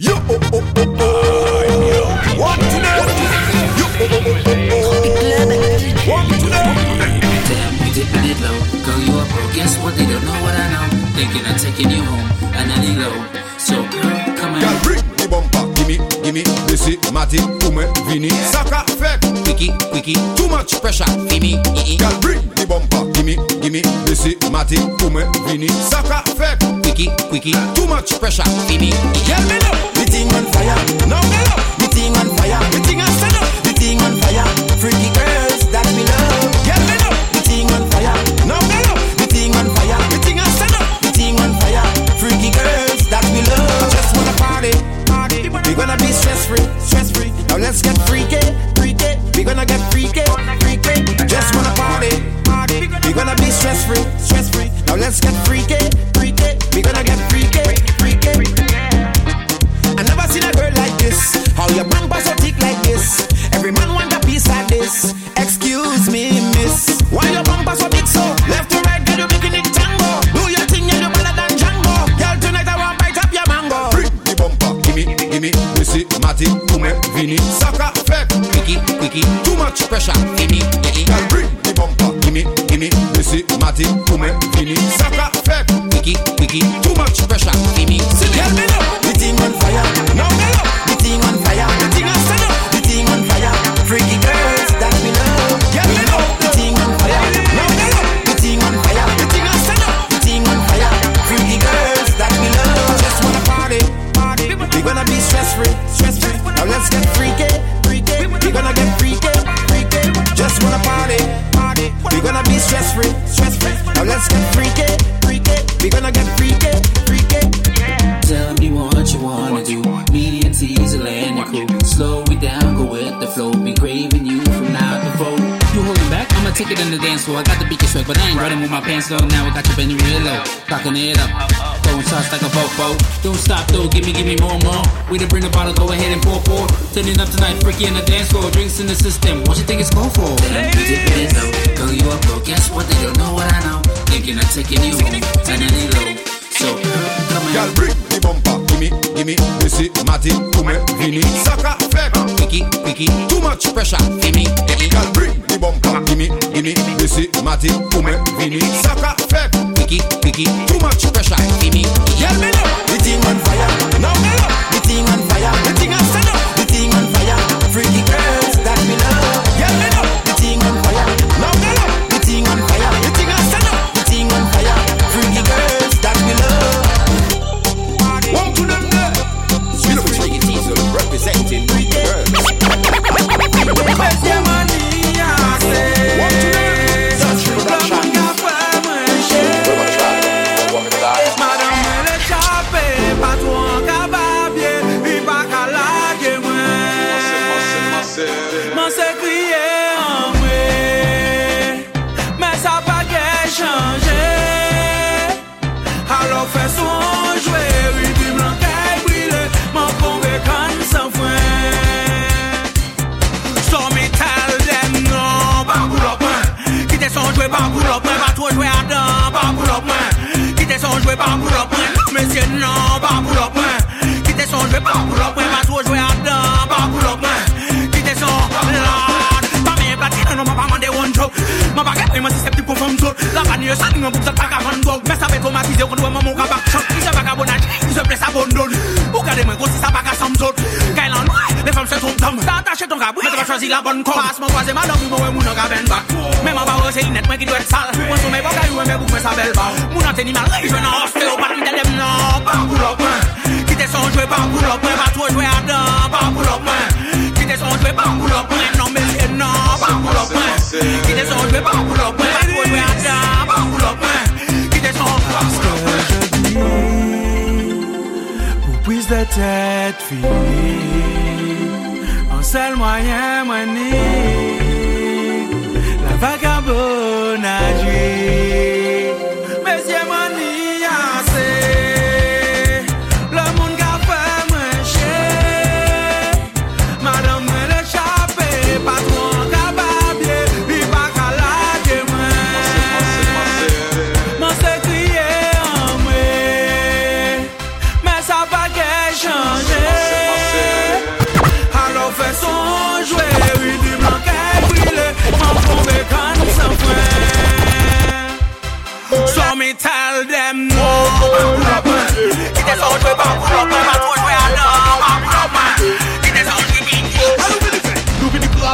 Yo, oh, oh, oh, oh. One to them. Yo, oh, oh, oh, oh. One to them. Damn, we dipping it low. Girl, you up, bro. Guess what? They don't know what I know. Thinking of taking you home, and I need low. So, girl, come Girl, bring the bumper. Gimme, gimme. This is Matty, Ume, Vini. Saka, fake. Quickie, quickie. Too much pressure. Feel me? eh. Girl, bring the bumper. Gimme, gimme. This is Matty, Ume, Vini. Saka, fake. Quickie, quickie. Too much pressure. Feel me? eh. Girl, me love. The thing on fire, Now me love. the thing on fire, The thing I stand up. the thing on fire. Freaky girls that we love. Girl, me love. The thing on fire, Now me love. the thing on fire, The thing I stand up. the thing on fire. Freaky girls that we love. I Just wanna party, party. We gonna be stress free, stress free. Now let's get freaky, freaky. We gonna get freaky, freaky. Free, stress free. Now let's get freaky, freaky. We gonna get freaky, freaky. I never seen a girl like this. How your bumper so thick like this? Every man want a piece like this. Excuse me, miss. Why your bumper so big so? Left to right, girl, you making it tango. Do your thing, and you better than Django. Girl, tonight I want bite up your mango. Bring the bumper. Gimme, gimme. This is Matty, Ume, Vini. Saka, Slow it down, go with the flow. Be craving you from now to four. You holding back? I'ma take it in the dance floor. I got the beat swag, but I ain't running with my pants down. Now I got you bending real low. Cocking it up. Throwing shots like a fofo. Don't stop though, give me, give me more, more. We to bring the bottle, go ahead and pour, pour. Turning up tonight, freaky in the dance floor. Drinks in the system. What you think it's called for? Low. Girl, you up, bro. Guess what? They don't know what I know. Thinking of taking you home. Turning it low. Femi, mesi, mati, koume, vini Saka, fek, piki, piki. Too much pressure, femi, femi Gal, bring di bomba Gimi, gimi, mesi, mati, koume, vini Saka, fek, piki, piki. Too much pressure. mieux ça nous pour ça pas avant mais ça fait traumatiser maman mon ça pas se blesse à bondol. Ou moi ça pas ça me saute qu'elle les femmes se trompent tombe t'as attaché ton mais tu vas la bonne moi mon même en moi qui doit être sale pas pour qui pas pour jouer à pas pour qui pas pour non mais non pas pour qui pas pour boulopin qui descend par ce que je dis pour puisse de tête finie en seul moyen manie la vagabonne agit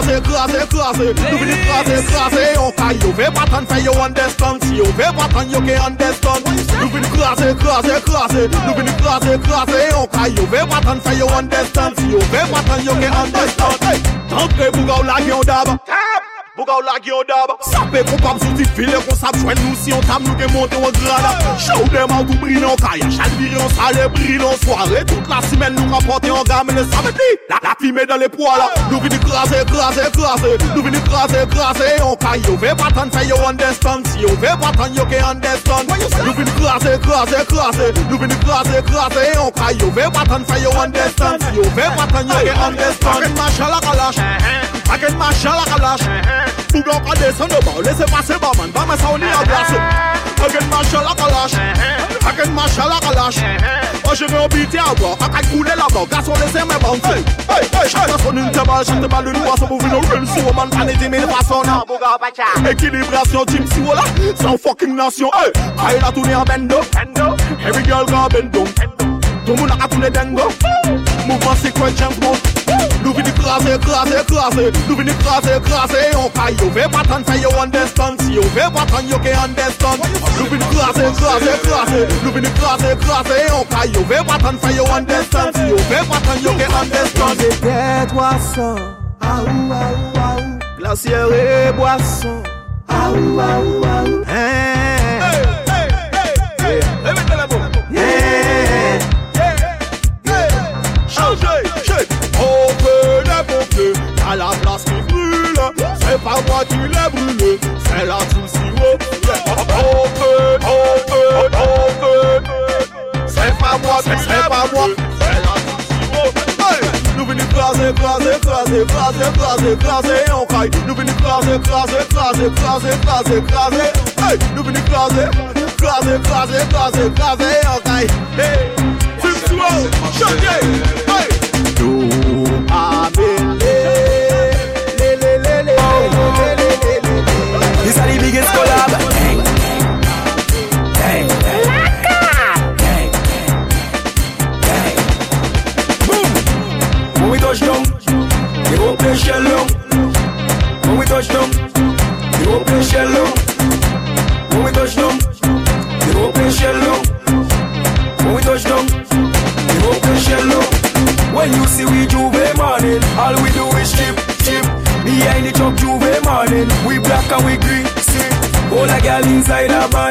krasè, krasè, krasè Nou vini krasè, krasè yon kay Yo ve patan fè yo understand Si yo ve patan yo ke understand Nou vini krasè, krasè, krasè Nou vini krasè, krasè yon kay Yo ve patan fè yo understand Si yo ve patan yo ke understand Tantre pou gaw lag yon Mou ka ou lage yon dab Sape kon pap sou ti file kon sap chwen nou Si yon tam nou ke monte yon grada. Chou dem an tou brine yon kaya Chalvire yon sale brine yon soare. Tout la simen nou rapote yon game Ne sape ti la, la fime dan le poa la. Nou vini krasi, krasi, krasi Nou vini krasi, krasi yon kaya Yo ve patan fe yo understand. Si yo ve patan yo ke understand. Nou vini krasi, krasi, krasi Nou vini krasi, krasi yon kaya Yo ve patan fe yo understand. Si yo ve patan yo ke understand. Mwen ma chalakalash Uh-huh. Uh-huh. Uh-huh. I can mash Paket ma chala kalash Souglan ka desen de ba Lese pase ba man. Ba men sa ou ni a glas Paket ma chala kalash Paket ma chala kalash A jere ou biti a bra A kak koule la bra Gas ou lese men ban Hey, hey, hey Chak son un te bal Chak te bal un wasa Pou vin ou ren sou Man panete men fason Nan boga ou pacha Ekilibrasyon Jim si wala San fucking nasyon Hey Aye la toune an bendo Every girl got bendo Bendo Tou moun a ka toune dengo Mouvman sekwent jemp moun Nou vini krasè, krasè, krasè. Nou vini krasè, krasè. Yon Ka yo ve patan sa yo understand. Si yo ve patan yo ke understand. Nou vini krasè, krasè, krasè. Nou vini krasè, krasè. Yon Ka yo ve patan sa yo understand. Si yo ve patan yo ke understand. Jete toasan Aou, ah, aou, ah, aou ah, Glacier e boasan Aou, aou, aou Hein écrasé, écrasé, écrasé, écrasé, écrasé, écrasé. Hey, nous venons écraser, écraser, écraser, écraser, écraser, ok. Hey, Tim Swell, Hey.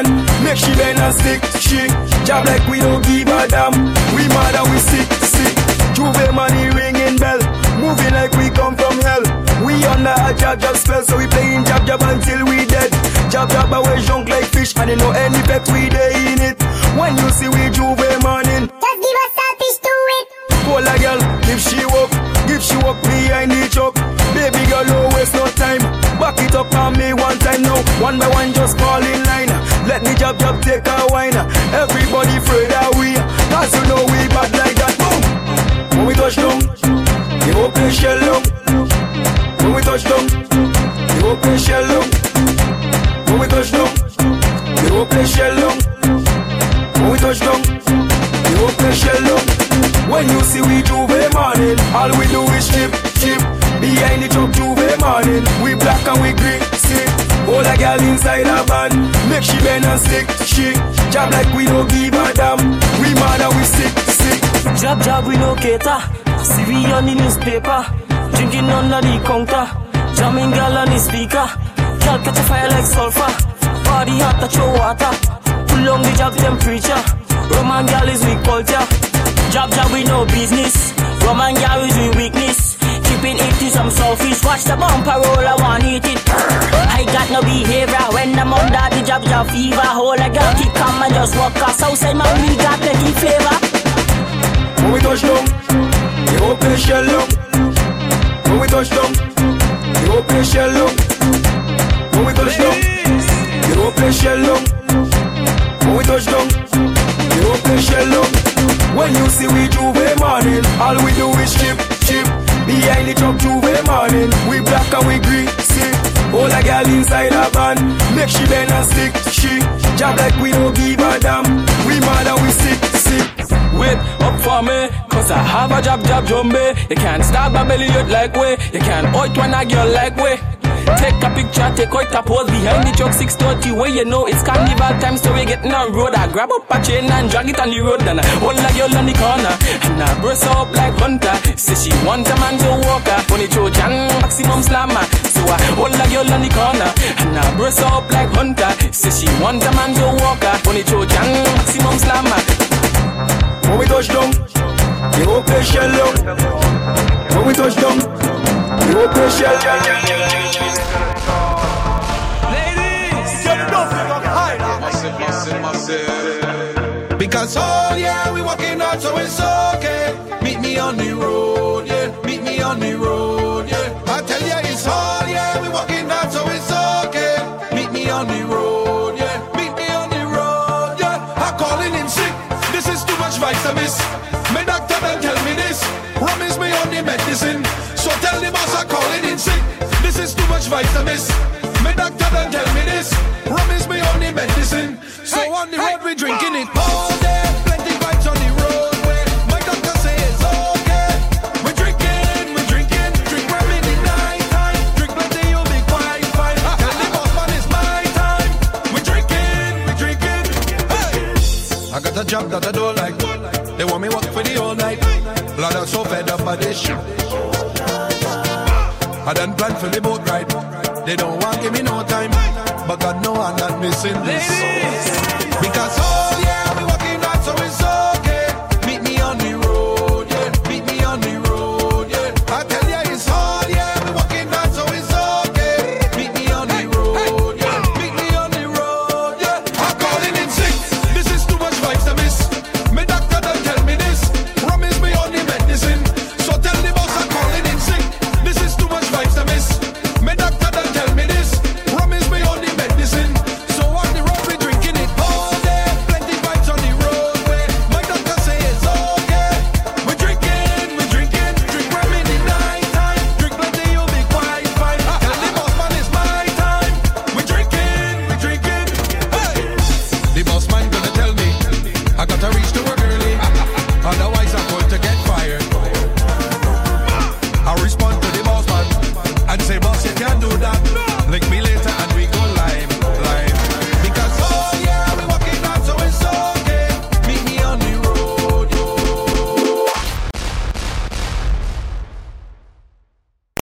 A van, make she bend and stick, she. Job like we don't give a damn, we mad and we sick, sick. J'ouvert money ringing bell, moving like we come from hell. We under a jab jab spell, so we playing jab jab until we dead. Jab jab away junk like fish, and you know any pet we day in it. When you see we J'ouvert morning, Just give us selfish to it. Call a girl, if she walk, if she walk behind the truck. All we do is chip, chip. Behind the truck J'ouvert morning, we black and we green, see. All a girl inside a van, make she bend and stick, she. Job like we don't give a damn, we mad and we sick, sick. Jab jab we no cater. See we on the newspaper. Drinking under the counter. Jamming girl on the speaker. Girl catch a fire like sulfur. Body hot touch your water. Pull on the jab temperature. Roman girl is weak culture. Jab jab we no business. Roman girl is we weakness. Keeping it to some selfish. Watch the bumper roll, I want hit it. I got no behavior when I'm under the jab jab fever. Hold a girl keep calm and just walk us outside man we got plenty flavor. When we touch down, they open shell long. When we touch down, they open shell long. Inside a van, make she bend and stick, she. Job like we don't give a damn, we mad and we sick, sick. Wait, up for me. Cause I have a job, job, jumbe. You can't stop my belly out like way. You can't out when a girl like way. Take a picture, take out a pose behind the truck 630 where you know it's carnival time, so we getting on road. I grab up a chain and drag it on the road, and I hold a girl on the corner, and I brace up like hunter. Say she want a man to walk her, funny Trojan, maximum slammer. So I hold a girl on the corner, and I brace up like hunter. Say she want a man to walk her, funny Trojan, maximum slammer. When we touch down, the whole place shell out. When we touch down, the whole place shell Because oh yeah, we walking out, so it's okay. Meet me on the road, too much vitamins. My doctor done tell me this. Rum is me on the medicine. So on the road we drinking it all day. Plenty vibes on the roadway. My doctor say it's okay. We drinking, we drinking. Drink rum in the night time. Drink plenty, you'll be quite fine. Tell the boss man it's my time. We drinking, we drinking. Hey. I got a job that I don't like. They want me work for the whole night. Lord, I'm so fed up by this shit. I done plan for the boat ride. They don't want give me no time. But God know I'm not missing this. Because oh yeah, we working hard so it's